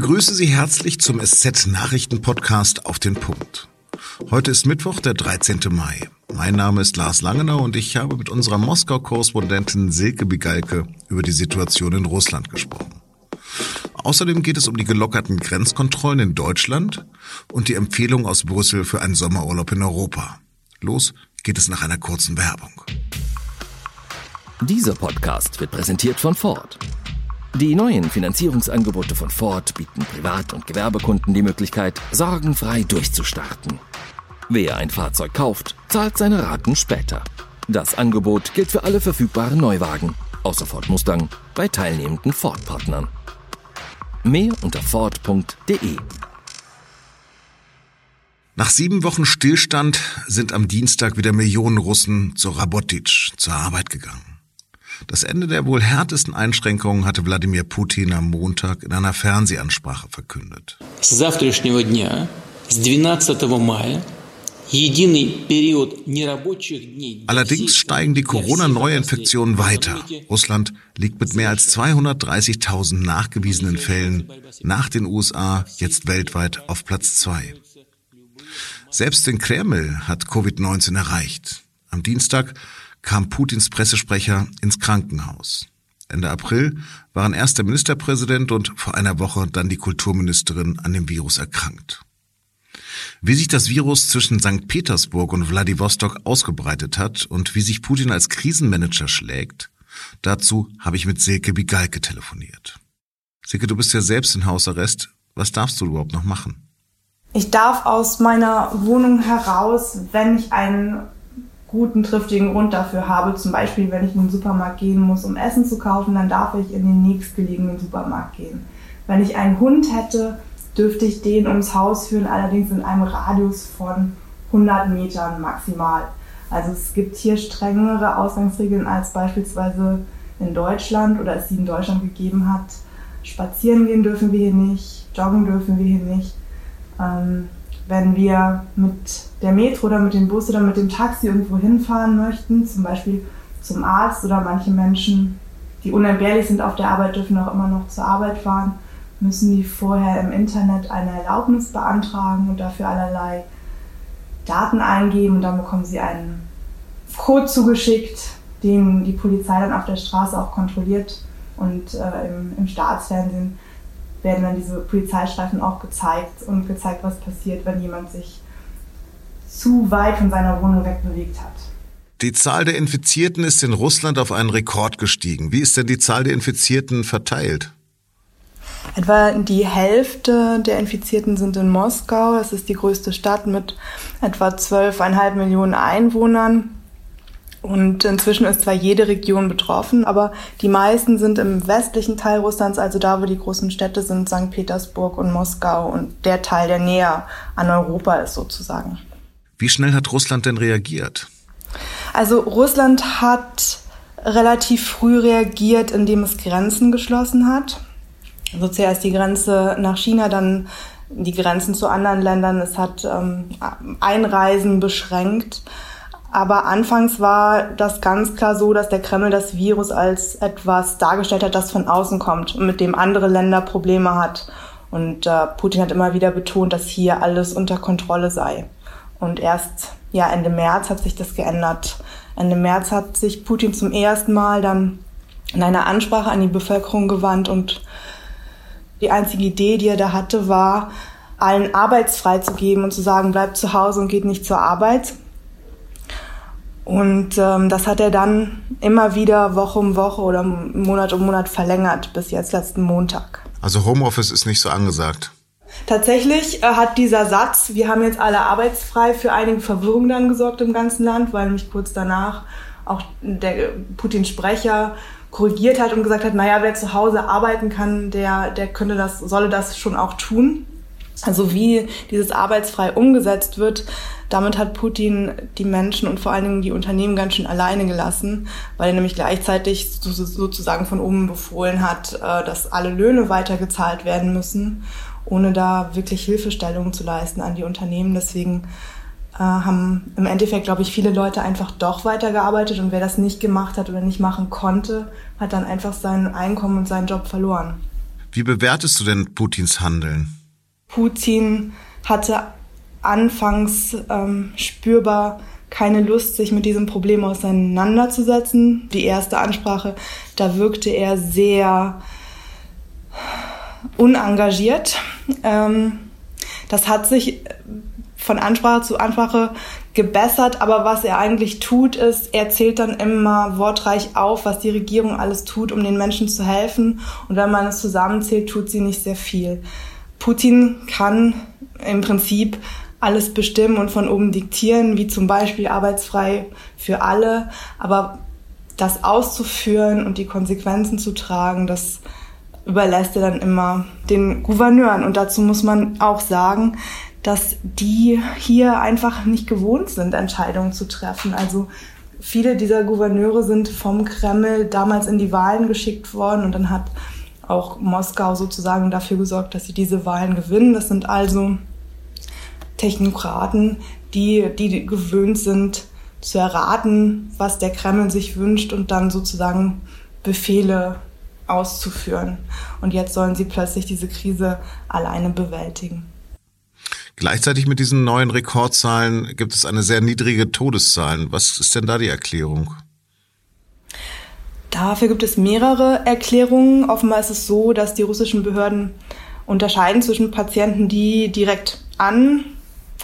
begrüße Sie herzlich zum SZ Nachrichten Podcast auf den Punkt. Heute ist Mittwoch, der 13. Mai. Mein Name ist Lars Langenau und ich habe mit unserer Moskau-Korrespondentin Silke Bigalke über die Situation in Russland gesprochen. Außerdem geht es um die gelockerten Grenzkontrollen in Deutschland und die Empfehlung aus Brüssel für einen Sommerurlaub in Europa. Los geht es nach einer kurzen Werbung. Dieser Podcast wird präsentiert von Ford. Die neuen Finanzierungsangebote von Ford bieten Privat- und Gewerbekunden die Möglichkeit, sorgenfrei durchzustarten. Wer ein Fahrzeug kauft, zahlt seine Raten später. Das Angebot gilt für alle verfügbaren Neuwagen, außer Ford Mustang, bei teilnehmenden Ford-Partnern. Mehr unter Ford.de. Nach sieben Wochen Stillstand sind am Dienstag wieder Millionen Russen zur Rabotitsch, zur Arbeit gegangen. Das Ende der wohl härtesten Einschränkungen hatte Wladimir Putin am Montag in einer Fernsehansprache verkündet. Allerdings steigen die Corona-Neuinfektionen weiter. Russland liegt mit mehr als 230.000 nachgewiesenen Fällen nach den USA jetzt weltweit auf Platz zwei. Selbst den Kreml hat Covid-19 erreicht. Am Dienstag kam Putins Pressesprecher ins Krankenhaus. Ende April waren erst der Ministerpräsident und vor einer Woche dann die Kulturministerin an dem Virus erkrankt. Wie sich das Virus zwischen St. Petersburg und Wladiwostok ausgebreitet hat und wie sich Putin als Krisenmanager schlägt, dazu habe ich mit Silke Bigalke telefoniert. Silke, du bist ja selbst in Hausarrest. Was darfst du überhaupt noch machen? Ich darf aus meiner Wohnung heraus, wenn ich einen guten, triftigen Grund dafür habe, zum Beispiel wenn ich in den Supermarkt gehen muss, um Essen zu kaufen, dann darf ich in den nächstgelegenen Supermarkt gehen. Wenn ich einen Hund hätte, dürfte ich den ums Haus führen, allerdings in einem Radius von 100 Metern maximal. Also es gibt hier strengere Ausgangsregeln als beispielsweise in Deutschland oder es sie in Deutschland gegeben hat. Spazieren gehen dürfen wir hier nicht, joggen dürfen wir hier nicht. Ähm, wenn wir mit der Metro oder mit dem Bus oder mit dem Taxi irgendwo hinfahren möchten, zum Beispiel zum Arzt oder manche Menschen, die unentbehrlich sind auf der Arbeit, dürfen auch immer noch zur Arbeit fahren, müssen die vorher im Internet eine Erlaubnis beantragen und dafür allerlei Daten eingeben und dann bekommen sie einen Code zugeschickt, den die Polizei dann auf der Straße auch kontrolliert und äh, im, im Staatsfernsehen werden dann diese Polizeistreifen auch gezeigt und gezeigt, was passiert, wenn jemand sich zu weit von seiner Wohnung wegbewegt hat. Die Zahl der Infizierten ist in Russland auf einen Rekord gestiegen. Wie ist denn die Zahl der Infizierten verteilt? Etwa die Hälfte der Infizierten sind in Moskau. Das ist die größte Stadt mit etwa 12,5 Millionen Einwohnern. Und inzwischen ist zwar jede Region betroffen, aber die meisten sind im westlichen Teil Russlands, also da, wo die großen Städte sind, St. Petersburg und Moskau und der Teil, der näher an Europa ist sozusagen. Wie schnell hat Russland denn reagiert? Also Russland hat relativ früh reagiert, indem es Grenzen geschlossen hat. Also zuerst die Grenze nach China, dann die Grenzen zu anderen Ländern. Es hat ähm, Einreisen beschränkt. Aber anfangs war das ganz klar so, dass der Kreml das Virus als etwas dargestellt hat, das von außen kommt und mit dem andere Länder Probleme hat. Und äh, Putin hat immer wieder betont, dass hier alles unter Kontrolle sei. Und erst ja, Ende März hat sich das geändert. Ende März hat sich Putin zum ersten Mal dann in einer Ansprache an die Bevölkerung gewandt und die einzige Idee, die er da hatte, war, allen arbeitsfrei zu geben und zu sagen, bleibt zu Hause und geht nicht zur Arbeit. Und ähm, das hat er dann immer wieder Woche um Woche oder Monat um Monat verlängert bis jetzt letzten Montag. Also Homeoffice ist nicht so angesagt. Tatsächlich äh, hat dieser Satz, wir haben jetzt alle arbeitsfrei, für einige Verwirrung dann gesorgt im ganzen Land, weil nämlich kurz danach auch der Putin-Sprecher korrigiert hat und gesagt hat, naja, wer zu Hause arbeiten kann, der, der könnte das, solle das schon auch tun. Also wie dieses arbeitsfrei umgesetzt wird, damit hat Putin die Menschen und vor allen Dingen die Unternehmen ganz schön alleine gelassen, weil er nämlich gleichzeitig sozusagen von oben befohlen hat, äh, dass alle Löhne weitergezahlt werden müssen, ohne da wirklich Hilfestellungen zu leisten an die Unternehmen. Deswegen äh, haben im Endeffekt, glaube ich, viele Leute einfach doch weitergearbeitet und wer das nicht gemacht hat oder nicht machen konnte, hat dann einfach sein Einkommen und seinen Job verloren. Wie bewertest du denn Putins Handeln? Putin hatte anfangs ähm, spürbar keine Lust, sich mit diesem Problem auseinanderzusetzen. Die erste Ansprache, da wirkte er sehr unengagiert. Ähm, das hat sich von Ansprache zu Ansprache gebessert, aber was er eigentlich tut, ist, er zählt dann immer wortreich auf, was die Regierung alles tut, um den Menschen zu helfen. Und wenn man es zusammenzählt, tut sie nicht sehr viel. Putin kann im Prinzip alles bestimmen und von oben diktieren, wie zum Beispiel arbeitsfrei für alle. Aber das auszuführen und die Konsequenzen zu tragen, das überlässt er dann immer den Gouverneuren. Und dazu muss man auch sagen, dass die hier einfach nicht gewohnt sind, Entscheidungen zu treffen. Also viele dieser Gouverneure sind vom Kreml damals in die Wahlen geschickt worden und dann hat auch Moskau sozusagen dafür gesorgt, dass sie diese Wahlen gewinnen. Das sind also Technokraten, die, die gewöhnt sind zu erraten, was der Kreml sich wünscht und dann sozusagen Befehle auszuführen. Und jetzt sollen sie plötzlich diese Krise alleine bewältigen. Gleichzeitig mit diesen neuen Rekordzahlen gibt es eine sehr niedrige Todeszahlen. Was ist denn da die Erklärung? Dafür gibt es mehrere Erklärungen. Offenbar ist es so, dass die russischen Behörden unterscheiden zwischen Patienten, die direkt an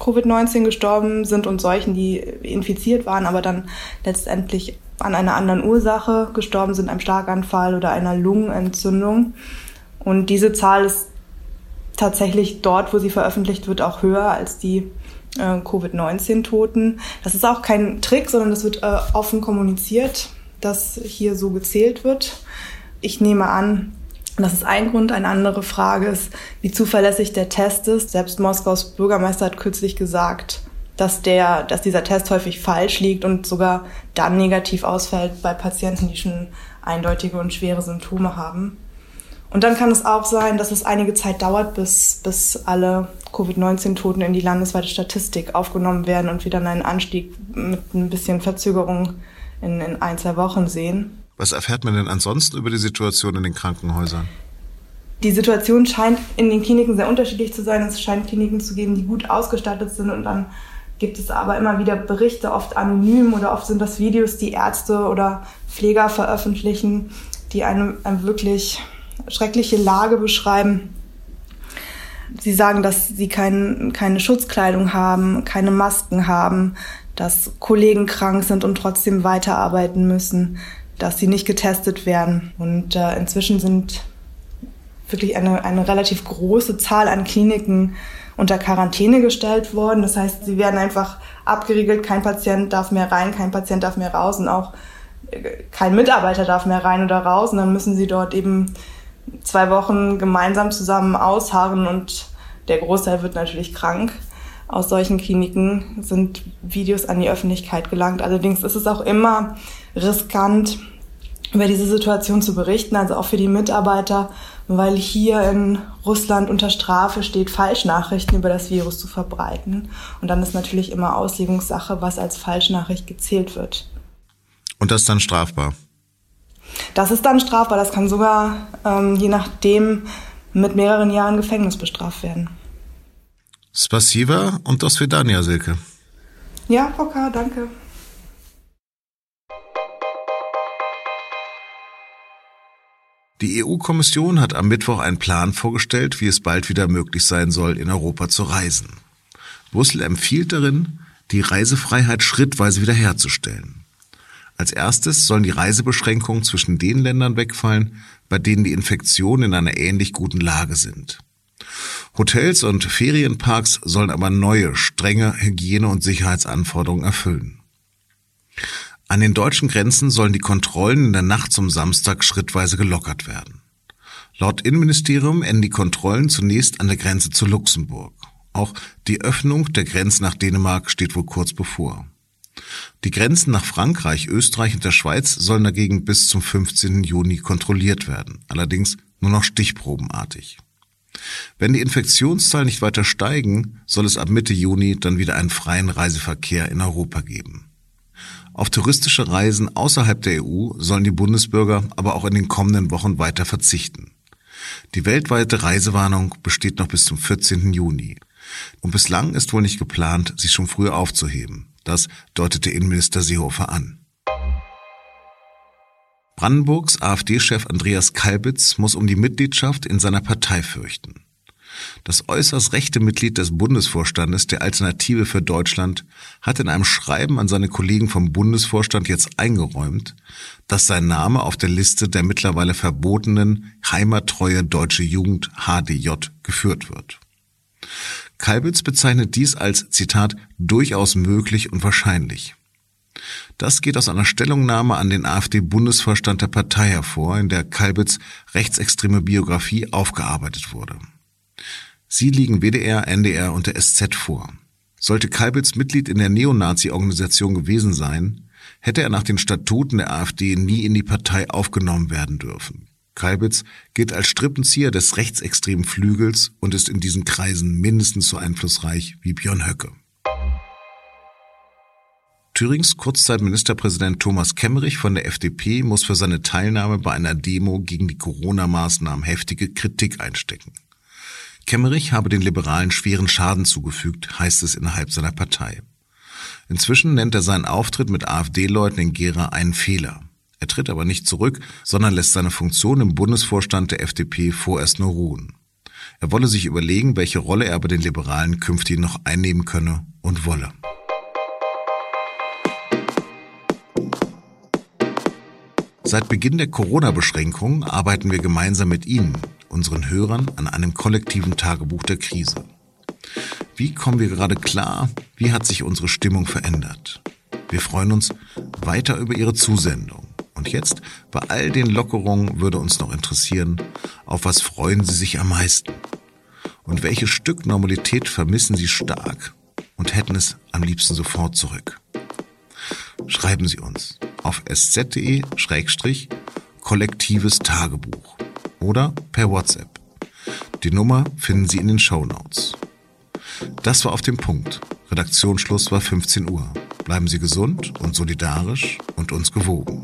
Covid-19 gestorben sind und solchen, die infiziert waren, aber dann letztendlich an einer anderen Ursache gestorben sind, einem Schlaganfall oder einer Lungenentzündung. Und diese Zahl ist tatsächlich dort, wo sie veröffentlicht wird, auch höher als die äh, Covid-19-Toten. Das ist auch kein Trick, sondern das wird äh, offen kommuniziert, dass hier so gezählt wird. Ich nehme an, das ist ein Grund. Eine andere Frage ist, wie zuverlässig der Test ist. Selbst Moskaus Bürgermeister hat kürzlich gesagt, dass, der, dass dieser Test häufig falsch liegt und sogar dann negativ ausfällt bei Patienten, die schon eindeutige und schwere Symptome haben. Und dann kann es auch sein, dass es einige Zeit dauert, bis, bis alle Covid-19-Toten in die landesweite Statistik aufgenommen werden und wir dann einen Anstieg mit ein bisschen Verzögerung in, in ein, zwei Wochen sehen. Was erfährt man denn ansonsten über die Situation in den Krankenhäusern? Die Situation scheint in den Kliniken sehr unterschiedlich zu sein. Es scheint Kliniken zu geben, die gut ausgestattet sind und dann gibt es aber immer wieder Berichte, oft anonym oder oft sind das Videos, die Ärzte oder Pfleger veröffentlichen, die eine, eine wirklich schreckliche Lage beschreiben. Sie sagen, dass sie kein, keine Schutzkleidung haben, keine Masken haben, dass Kollegen krank sind und trotzdem weiterarbeiten müssen, dass sie nicht getestet werden. Und äh, inzwischen sind wirklich eine, eine relativ große Zahl an Kliniken unter Quarantäne gestellt worden. Das heißt, sie werden einfach abgeriegelt, kein Patient darf mehr rein, kein Patient darf mehr raus und auch äh, kein Mitarbeiter darf mehr rein oder raus. Und dann müssen sie dort eben zwei Wochen gemeinsam zusammen ausharren und der Großteil wird natürlich krank. Aus solchen Kliniken sind Videos an die Öffentlichkeit gelangt. Allerdings ist es auch immer riskant, über diese Situation zu berichten, also auch für die Mitarbeiter weil hier in Russland unter Strafe steht, Falschnachrichten über das Virus zu verbreiten. Und dann ist natürlich immer Auslegungssache, was als Falschnachricht gezählt wird. Und das ist dann strafbar? Das ist dann strafbar. Das kann sogar, ähm, je nachdem, mit mehreren Jahren Gefängnis bestraft werden. Spasiva und das Vidania, Silke. Ja, VK, danke. Die EU-Kommission hat am Mittwoch einen Plan vorgestellt, wie es bald wieder möglich sein soll, in Europa zu reisen. Brüssel empfiehlt darin, die Reisefreiheit schrittweise wiederherzustellen. Als erstes sollen die Reisebeschränkungen zwischen den Ländern wegfallen, bei denen die Infektionen in einer ähnlich guten Lage sind. Hotels und Ferienparks sollen aber neue, strenge Hygiene- und Sicherheitsanforderungen erfüllen. An den deutschen Grenzen sollen die Kontrollen in der Nacht zum Samstag schrittweise gelockert werden. Laut Innenministerium enden die Kontrollen zunächst an der Grenze zu Luxemburg. Auch die Öffnung der Grenze nach Dänemark steht wohl kurz bevor. Die Grenzen nach Frankreich, Österreich und der Schweiz sollen dagegen bis zum 15. Juni kontrolliert werden, allerdings nur noch stichprobenartig. Wenn die Infektionszahlen nicht weiter steigen, soll es ab Mitte Juni dann wieder einen freien Reiseverkehr in Europa geben. Auf touristische Reisen außerhalb der EU sollen die Bundesbürger aber auch in den kommenden Wochen weiter verzichten. Die weltweite Reisewarnung besteht noch bis zum 14. Juni. Und bislang ist wohl nicht geplant, sie schon früher aufzuheben. Das deutete Innenminister Seehofer an. Brandenburgs AfD-Chef Andreas Kalbitz muss um die Mitgliedschaft in seiner Partei fürchten. Das äußerst rechte Mitglied des Bundesvorstandes der Alternative für Deutschland hat in einem Schreiben an seine Kollegen vom Bundesvorstand jetzt eingeräumt, dass sein Name auf der Liste der mittlerweile verbotenen heimattreue deutsche Jugend HDJ geführt wird. Kalbitz bezeichnet dies als Zitat durchaus möglich und wahrscheinlich. Das geht aus einer Stellungnahme an den AfD-Bundesvorstand der Partei hervor, in der Kalbitz rechtsextreme Biografie aufgearbeitet wurde. Sie liegen WDR, NDR und der SZ vor. Sollte Kalbitz Mitglied in der Neonazi-Organisation gewesen sein, hätte er nach den Statuten der AfD nie in die Partei aufgenommen werden dürfen. Kalbitz gilt als Strippenzieher des rechtsextremen Flügels und ist in diesen Kreisen mindestens so einflussreich wie Björn Höcke. Thürings Kurzzeitministerpräsident Thomas Kemmerich von der FDP muss für seine Teilnahme bei einer Demo gegen die Corona-Maßnahmen heftige Kritik einstecken. Kemmerich habe den Liberalen schweren Schaden zugefügt, heißt es innerhalb seiner Partei. Inzwischen nennt er seinen Auftritt mit AfD-Leuten in Gera einen Fehler. Er tritt aber nicht zurück, sondern lässt seine Funktion im Bundesvorstand der FDP vorerst nur ruhen. Er wolle sich überlegen, welche Rolle er bei den Liberalen künftig noch einnehmen könne und wolle. Seit Beginn der Corona-Beschränkungen arbeiten wir gemeinsam mit Ihnen, unseren Hörern, an einem kollektiven Tagebuch der Krise. Wie kommen wir gerade klar? Wie hat sich unsere Stimmung verändert? Wir freuen uns weiter über Ihre Zusendung. Und jetzt, bei all den Lockerungen, würde uns noch interessieren, auf was freuen Sie sich am meisten? Und welches Stück Normalität vermissen Sie stark und hätten es am liebsten sofort zurück? Schreiben Sie uns auf sz.de-kollektives Tagebuch oder per WhatsApp. Die Nummer finden Sie in den Show Notes. Das war auf dem Punkt. Redaktionsschluss war 15 Uhr. Bleiben Sie gesund und solidarisch und uns gewogen.